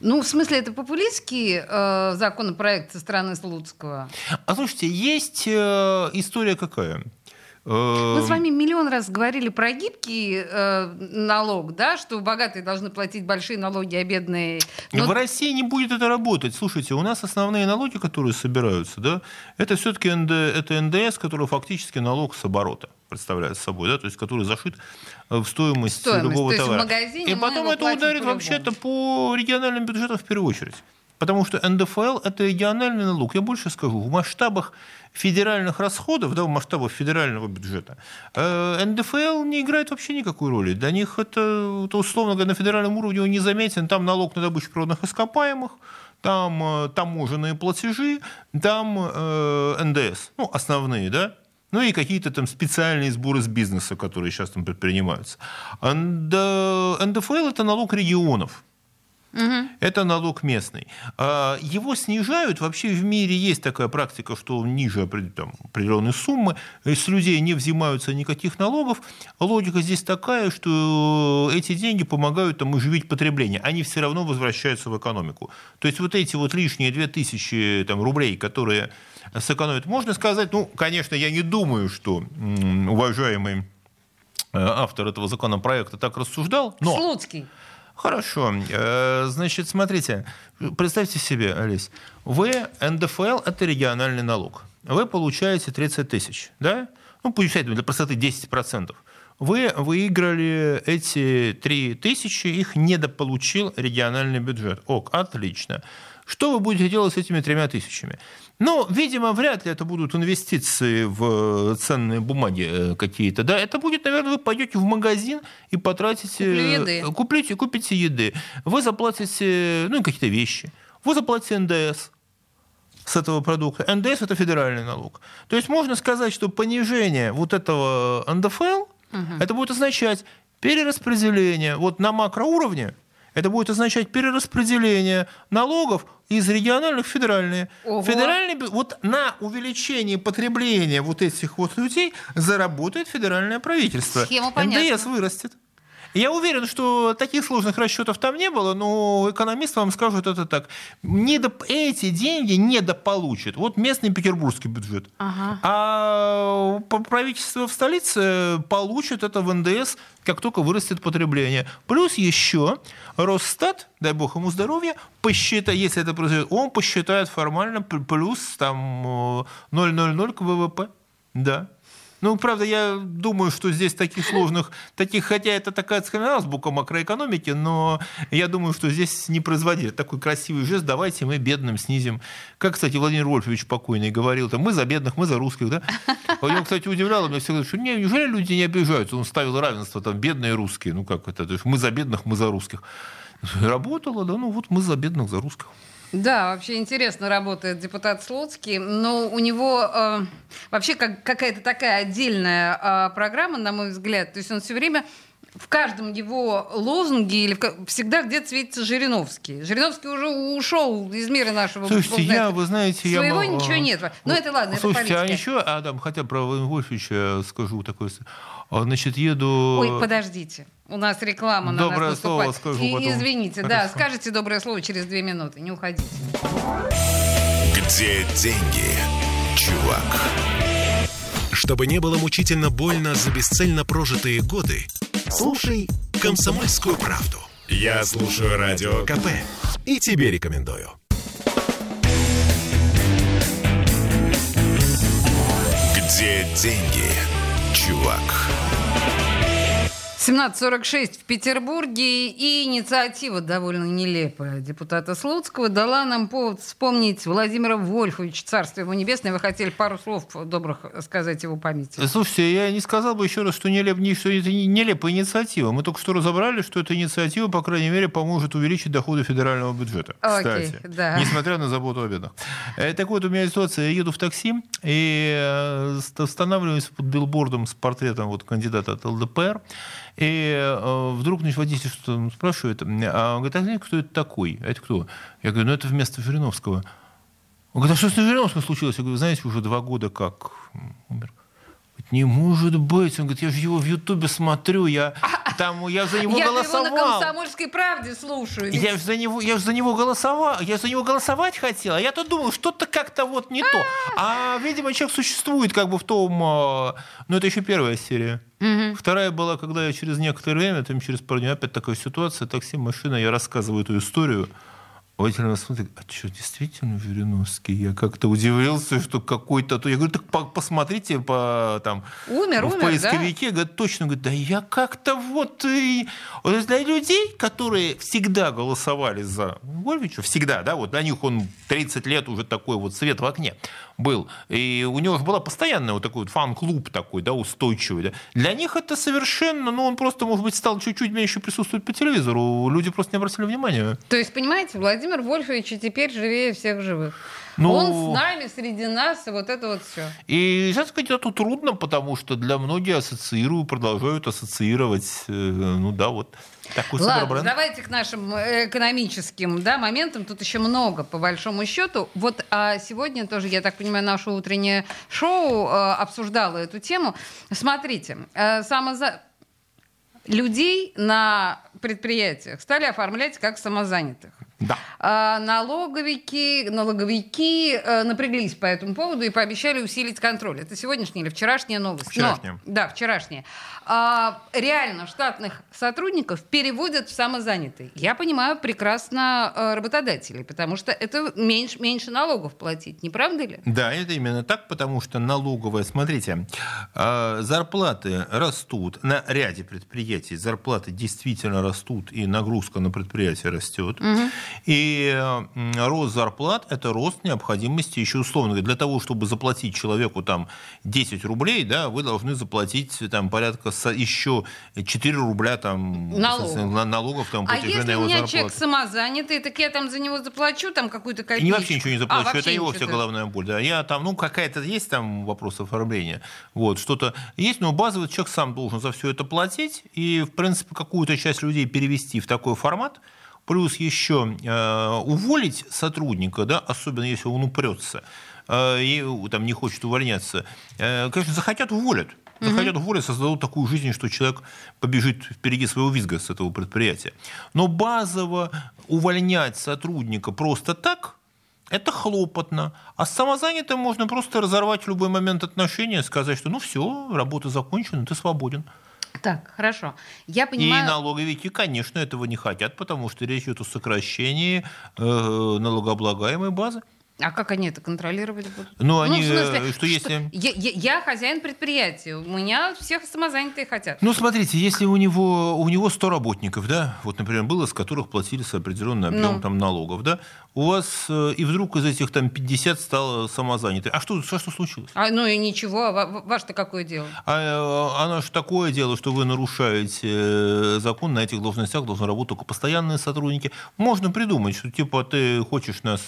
Ну, в смысле, это популистский э, законопроект со стороны Слуцкого? А слушайте, есть э, история какая? Э, Мы с вами миллион раз говорили про гибкий э, налог, да, что богатые должны платить большие налоги, а бедные... Но- В России не будет это работать. Слушайте, у нас основные налоги, которые собираются, да, это все-таки НД, это НДС, который фактически налог с оборота представляет собой, да, то есть который зашит в стоимость, Стоимость. любого товара. магазине И мы потом это ударит вообще-то по региональным бюджетам в первую очередь. Потому что НДФЛ – это региональный налог. Я больше скажу, в масштабах федеральных расходов, да, в масштабах федерального бюджета, э, НДФЛ не играет вообще никакой роли. Для них это, это условно говоря, на федеральном уровне он не заметен. Там налог на добычу природных ископаемых, там э, таможенные платежи, там э, НДС, ну, основные, да, ну и какие-то там специальные сборы с бизнеса, которые сейчас там предпринимаются. НД- НДФЛ – это налог регионов. Это налог местный. А, Его снижают. Вообще в мире есть такая практика, что ниже там, определенной суммы. С людей не взимаются никаких налогов. Логика здесь такая, что эти деньги помогают там, оживить потребление. Они все равно возвращаются в экономику. То есть вот эти вот лишние 2000 там, рублей, которые сэкономят, можно сказать, ну, конечно, я не думаю, что уважаемый э, автор этого законопроекта так рассуждал, но... Слуцкий. Хорошо. Э, Значит, смотрите, представьте себе, Олесь, вы, НДФЛ – это региональный налог. Вы получаете 30 тысяч, да? Ну, получаете для простоты 10%. Вы выиграли эти 3 тысячи, их недополучил региональный бюджет. Ок, отлично. Что вы будете делать с этими тремя тысячами? Ну, видимо, вряд ли это будут инвестиции в ценные бумаги э, какие-то. Да? Это будет, наверное, вы пойдете в магазин и потратите... Куплю еды. Купите, купите еды. Вы заплатите, ну, какие-то вещи. Вы заплатите НДС с этого продукта. НДС – это федеральный налог. То есть можно сказать, что понижение вот этого НДФЛ, это будет означать перераспределение вот на макроуровне, это будет означать перераспределение налогов из региональных в федеральные. Ого. Федеральный, вот на увеличение потребления вот этих вот людей заработает федеральное правительство. Схема понятна. НДС вырастет. Я уверен, что таких сложных расчетов там не было, но экономисты вам скажут это так. Недоп... Эти деньги недополучат. Вот местный петербургский бюджет. Ага. А правительство в столице получит это в НДС, как только вырастет потребление. Плюс еще Росстат, дай бог ему здоровья, посчитает, если это произойдет, он посчитает формально плюс там 0,00 к ВВП. Да. Ну, правда, я думаю, что здесь таких сложных, таких, хотя это такая азбука макроэкономики, но я думаю, что здесь не производили такой красивый жест, давайте мы бедным снизим. Как, кстати, Владимир Вольфович покойный говорил, там, мы за бедных, мы за русских, да? Он, кстати, удивлял меня всегда, что не, неужели люди не обижаются? Он ставил равенство, там, бедные русские, ну как это, то есть мы за бедных, мы за русских. Работало, да, ну вот мы за бедных, за русских. Да, вообще интересно работает депутат Слуцкий, но у него э, вообще как, какая-то такая отдельная э, программа, на мой взгляд. То есть он все время в каждом его лозунге или в, всегда где-то светится Жириновский. Жириновский уже ушел из мира нашего. Слушайте, я, вы знаете, Своего я... ничего нет. Ну, это ладно, Слушайте, это а еще, Адам, хотя про Вольфовича скажу такое... А, значит, еду... Ой, подождите. У нас реклама доброе на нас слово скажу И, потом. Извините, Хорошо. да, скажите доброе слово через две минуты, не уходите. Где деньги, чувак? Чтобы не было мучительно больно за бесцельно прожитые годы, слушай «Комсомольскую правду». Я слушаю Радио КП и тебе рекомендую. Где деньги, чувак? 17.46 в Петербурге, и инициатива довольно нелепая депутата Слуцкого дала нам повод вспомнить Владимира Вольфовича, царство его небесное. Вы хотели пару слов добрых сказать его памяти. Слушайте, я не сказал бы еще раз, что, нелеп, не, что это не- нелепая инициатива. Мы только что разобрали, что эта инициатива, по крайней мере, поможет увеличить доходы федерального бюджета. Окей, кстати, да. несмотря на заботу о бедных. Э, Так вот, у меня ситуация. Я еду в такси и э, ст- останавливаюсь под билбордом с портретом вот, кандидата от ЛДПР. И э, вдруг значит, водитель что-то спрашивает, а он говорит, а кто это такой? А это кто? Я говорю, ну это вместо Жириновского. Он говорит, а что с Жириновским случилось? Я говорю, знаете, уже два года как умер. Не может быть. Он говорит, я же его в Ютубе смотрю, я, там, я за него Я его на голосовал. комсомольской правде слушаю. ведь Я же за него, я же за него голосовал, я за него голосовать хотел, а я-то думал, что-то как-то вот не то. А, видимо, человек существует как бы в том, а, ну это еще первая серия. Вторая была, когда я через некоторое время, там через пару дней опять такая ситуация, такси, машина, я рассказываю эту историю. Водитель на смотрит, а что, действительно Жириновский? Я как-то удивился, что какой-то... то Я говорю, так по- посмотрите по, там, Умер, в умер, поисковике. Говорит, точно. Говорит, да я как-то вот... И... Вот для людей, которые всегда голосовали за Вольвича, всегда, да, вот для них он 30 лет уже такой вот свет в окне был. И у него же была постоянная вот такой вот фан-клуб такой, да, устойчивый. Да. Для них это совершенно, ну, он просто, может быть, стал чуть-чуть меньше присутствовать по телевизору. Люди просто не обратили внимания. То есть, понимаете, Владимир Вольфович и теперь живее всех живых. Ну- Он с нами, среди нас, и вот это вот все. И сейчас кандидату трудно, потому что для многих ассоциируют, продолжают ассоциировать, э, ну да, вот такой Ладно, супербренд. давайте к нашим э, экономическим да, моментам. Тут еще много, по большому счету. Вот а сегодня тоже, я так понимаю, наше утреннее шоу э, обсуждало эту тему. Смотрите, э, самоза... людей на предприятиях стали оформлять как самозанятых. Да. А, налоговики, налоговики э, напряглись по этому поводу и пообещали усилить контроль. Это сегодняшняя или вчерашняя новость? Но- Вчерашняя. да, вчерашняя. А, реально штатных сотрудников переводят в самозанятые. Я понимаю прекрасно э, работодателей, потому что это меньше, меньше налогов платить, не правда ли? Да, это именно так, потому что налоговая, смотрите, э, зарплаты растут на ряде предприятий, зарплаты действительно растут, и нагрузка на предприятие растет. И рост зарплат – это рост необходимости еще условно для того, чтобы заплатить человеку там 10 рублей, да, вы должны заплатить там порядка еще 4 рубля там Налогов. на- налогов там, А если у меня зарплату. человек самозанятый, так я там за него заплачу там какую-то копеечку? не вообще ничего не А, заплачу, вообще это его вся головная боль. Да. Я там, ну, какая-то есть там вопрос оформления, вот, что-то есть, но базово человек сам должен за все это платить, и, в принципе, какую-то часть людей перевести в такой формат, плюс еще э, уволить сотрудника, да, особенно если он упрется, э, и там не хочет увольняться, э, конечно, захотят уволят. захотят уволить, создадут такую жизнь, что человек побежит впереди своего визга с этого предприятия. Но базово увольнять сотрудника просто так – это хлопотно. А с самозанятым можно просто разорвать в любой момент отношения, сказать, что ну все, работа закончена, ты свободен. Так, хорошо. Я понимаю... И налоговики, конечно, этого не хотят, потому что речь идет о сокращении э, налогооблагаемой базы. А как они это контролировать будут? Ну, они, ну, смысле, что, что если... Я, я, я хозяин предприятия, у меня всех самозанятые хотят. Ну, смотрите, если у него, у него 100 работников, да, вот, например, было, с которых платили определенный объем ну. там, налогов, да, у вас, э, и вдруг из этих там 50 стало самозанятых. А что, что, что случилось? А, ну и ничего, а ваше-то какое дело? А, э, оно же такое дело, что вы нарушаете закон, на этих должностях должны работать только постоянные сотрудники. Можно придумать, что типа ты хочешь нас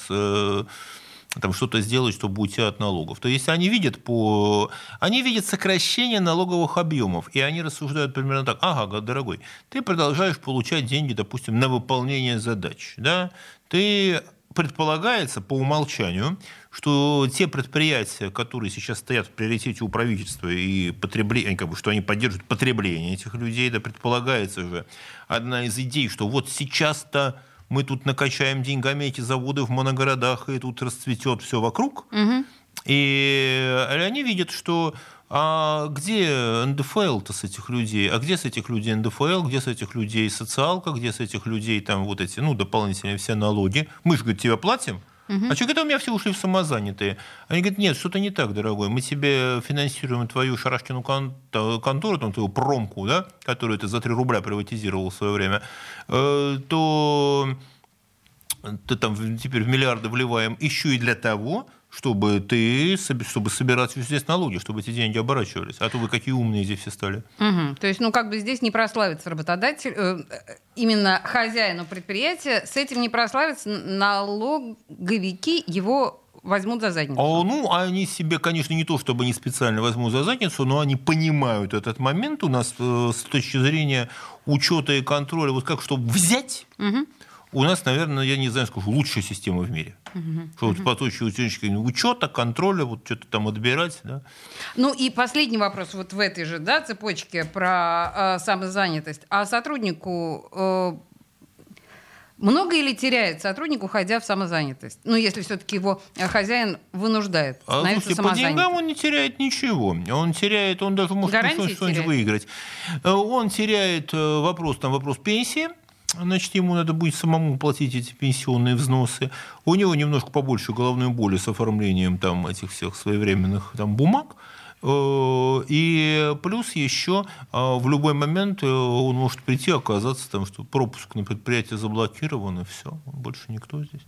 там что-то сделать, чтобы уйти от налогов. То есть они видят, по... они видят сокращение налоговых объемов, и они рассуждают примерно так, ага, дорогой, ты продолжаешь получать деньги, допустим, на выполнение задач, да? ты предполагается по умолчанию, что те предприятия, которые сейчас стоят в приоритете у правительства и потребление, как бы, что они поддерживают потребление этих людей, да, предполагается же одна из идей, что вот сейчас-то мы тут накачаем деньгами эти заводы в моногородах, и тут расцветет все вокруг. Угу. И они видят, что а где НДФЛ-то с этих людей? А где с этих людей НДФЛ? Где с этих людей социалка? Где с этих людей там вот эти, ну, дополнительные все налоги? Мы же, говорит, тебя платим. Угу. А что, это у меня все ушли в самозанятые? Они говорят, нет, что-то не так, дорогой. Мы тебе финансируем твою шарашкину контору, там, твою промку, да, которую ты за 3 рубля приватизировал в свое время, э, то ты там теперь в миллиарды вливаем еще и для того, чтобы ты, чтобы собирать здесь налоги, чтобы эти деньги оборачивались. А то вы какие умные здесь все стали. Угу. То есть, ну, как бы здесь не прославится работодатель, э, именно хозяину предприятия, с этим не прославится, налоговики его возьмут за задницу. А, ну, они себе, конечно, не то, чтобы они специально возьмут за задницу, но они понимают этот момент у нас э, с точки зрения учета и контроля, вот как, чтобы взять, угу у нас, наверное, я не знаю, скажу, лучшая система в мире. Угу. Что вот по точке учета, контроля, вот что-то там отбирать. Да. Ну и последний вопрос вот в этой же да, цепочке про э, самозанятость. А сотруднику э, много или теряет сотрудник, уходя в самозанятость? Ну, если все-таки его хозяин вынуждает а, слушайте, по деньгам он не теряет ничего. Он теряет, он даже может что-нибудь выиграть. Э, он теряет э, вопрос, там, вопрос пенсии, значит, ему надо будет самому платить эти пенсионные взносы. У него немножко побольше головной боли с оформлением там, этих всех своевременных там, бумаг. Э, и плюс еще э, в любой момент э, он может прийти оказаться, там, что пропуск на предприятие заблокирован, и все, больше никто здесь.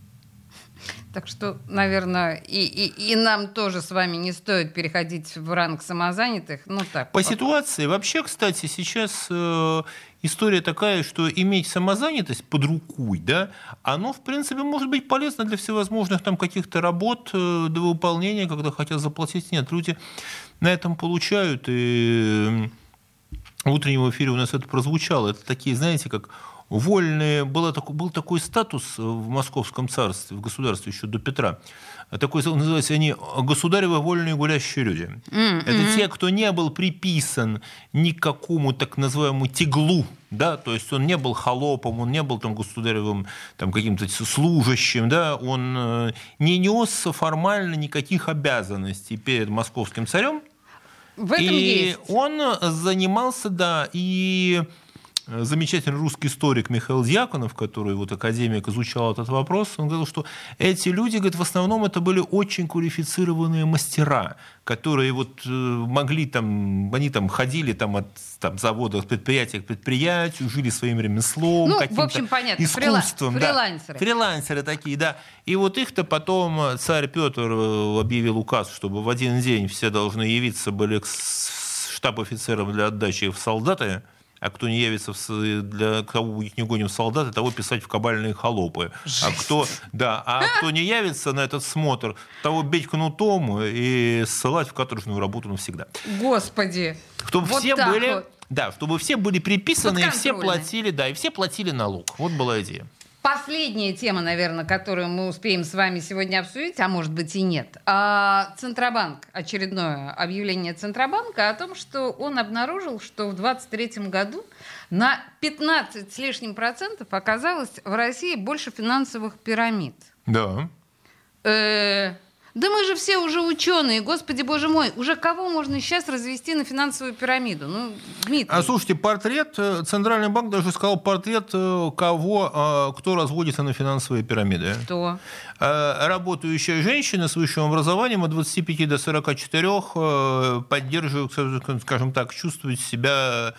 Так что, наверное, и, и, и нам тоже с вами не стоит переходить в ранг самозанятых. Ну, так, по, по ситуации. Вообще, кстати, сейчас э, история такая, что иметь самозанятость под рукой, да, оно, в принципе, может быть полезно для всевозможных там каких-то работ э, до выполнения, когда хотят заплатить. Нет, люди на этом получают. И в утреннем эфире у нас это прозвучало. Это такие, знаете, как вольные, было, был такой статус в Московском царстве, в государстве еще до Петра, такой, называется, они государевы вольные гулящие люди. Mm-hmm. Это те, кто не был приписан никакому так называемому тиглу, да, то есть он не был холопом, он не был там государевым там каким-то служащим, да, он э, не нес формально никаких обязанностей перед московским царем. В этом и есть. он занимался, да, и Э, замечательный русский историк Михаил Дьяконов, который вот академик изучал этот вопрос, он говорил, что эти люди, говорит, в основном это были очень квалифицированные мастера, которые вот э, могли там, они там ходили там от там, завода, от предприятия к предприятию, жили своим ремеслом, ну, в общем, понятно, искусством. Фрилансеры. Да, фрилансеры такие, да. И вот их-то потом царь Петр э, объявил указ, чтобы в один день все должны явиться были к штаб-офицерам для отдачи в солдаты, а кто не явится в, для кого их не гоним солдаты, того писать в кабальные холопы. А кто, да, а кто не явится на этот смотр, того бить кнутом и ссылать в каторжную работу навсегда. Господи! Чтобы вот все были, вот. да, чтобы все были приписаны и все платили, да, и все платили налог. Вот была идея. Последняя тема, наверное, которую мы успеем с вами сегодня обсудить, а может быть и нет. А, Центробанк, очередное объявление Центробанка о том, что он обнаружил, что в 2023 году на 15 с лишним процентов оказалось в России больше финансовых пирамид. Да. Э, да мы же все уже ученые, господи боже мой, уже кого можно сейчас развести на финансовую пирамиду? Ну, Дмитрий. А слушайте, портрет, э, Центральный банк даже сказал портрет э, кого, э, кто разводится на финансовые пирамиды. Кто? Работающая женщина с высшим образованием от 25 до 44 поддерживают, скажем так, чувствует себя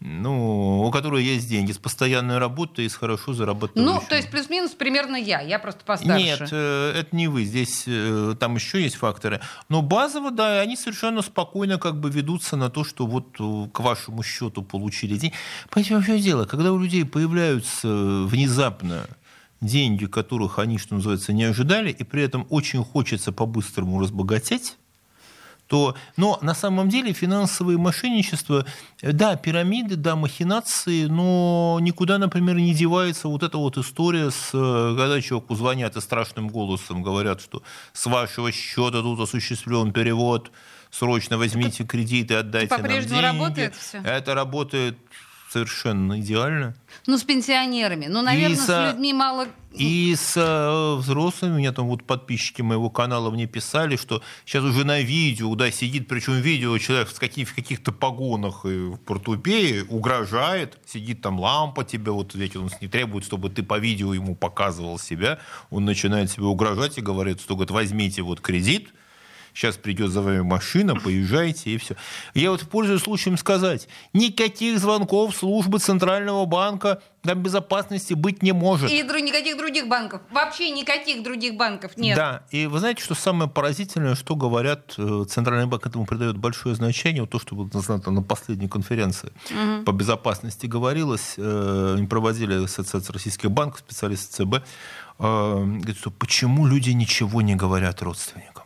ну, у которой есть деньги, с постоянной работой и с хорошо зарабатывающим. Ну, то есть плюс-минус примерно я, я просто постарше. Нет, э, это не вы, здесь э, там еще есть факторы. Но базово, да, они совершенно спокойно как бы ведутся на то, что вот э, к вашему счету получили деньги. Понимаете, вообще дело, когда у людей появляются внезапно деньги, которых они, что называется, не ожидали, и при этом очень хочется по-быстрому разбогатеть, то, но на самом деле финансовые мошенничества, э, да, пирамиды, да, махинации, но никуда, например, не девается вот эта вот история, с, э, когда человеку звонят и страшным голосом говорят, что с вашего счета тут осуществлен перевод, срочно возьмите кредит и отдайте нам деньги. работает все? Это работает совершенно идеально. Ну, с пенсионерами. Ну, наверное, с, с людьми мало... И с э, взрослыми. У меня там вот подписчики моего канала мне писали, что сейчас уже на видео, да, сидит, причем видео человек в, каких- в каких-то погонах и в портупее, угрожает, сидит там лампа тебе, вот ведь он не требует, чтобы ты по видео ему показывал себя, он начинает себе угрожать и говорит, что, говорит, возьмите вот кредит, сейчас придет за вами машина, поезжайте и все. Я вот пользуюсь случаем сказать, никаких звонков службы Центрального банка там безопасности быть не может. И дру- никаких других банков. Вообще никаких других банков нет. Да, и вы знаете, что самое поразительное, что говорят, э, Центральный банк этому придает большое значение, вот то, что вот, на последней конференции угу. по безопасности говорилось, э, проводили Ассоциация российских банков, специалисты ЦБ, э, говорят, что почему люди ничего не говорят родственникам.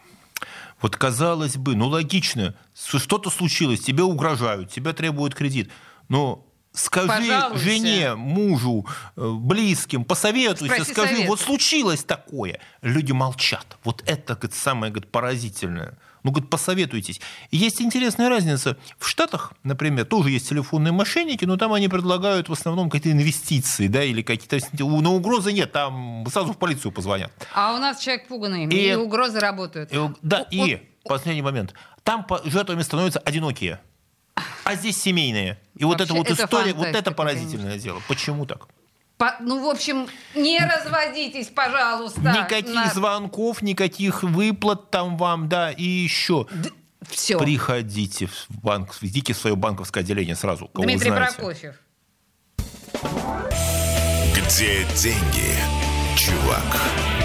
Вот казалось бы, ну логично, что-то случилось, тебе угрожают, тебя требуют кредит. Но скажи Пожалуйста. жене, мужу, э, близким, посоветуйся, Спроси скажи, совет. вот случилось такое. Люди молчат. Вот это говорит, самое говорит, поразительное. Ну, говорит, посоветуйтесь. Есть интересная разница. В Штатах, например, тоже есть телефонные мошенники, но там они предлагают в основном какие-то инвестиции, да, или какие-то... На угрозы нет, там сразу в полицию позвонят. А у нас человек пуганный, и, и угрозы работают. И, да, вот, и последний момент. Там жертвами становятся одинокие, а здесь семейные. И Вообще, вот эта вот история, вот это поразительное конечно. дело. Почему так? По, ну, в общем, не разводитесь, пожалуйста. Никаких на... звонков, никаких выплат там вам, да, и еще. Д- все. Приходите в банк, идите в свое банковское отделение сразу. Кого Дмитрий Прокофьев. Где деньги, чувак?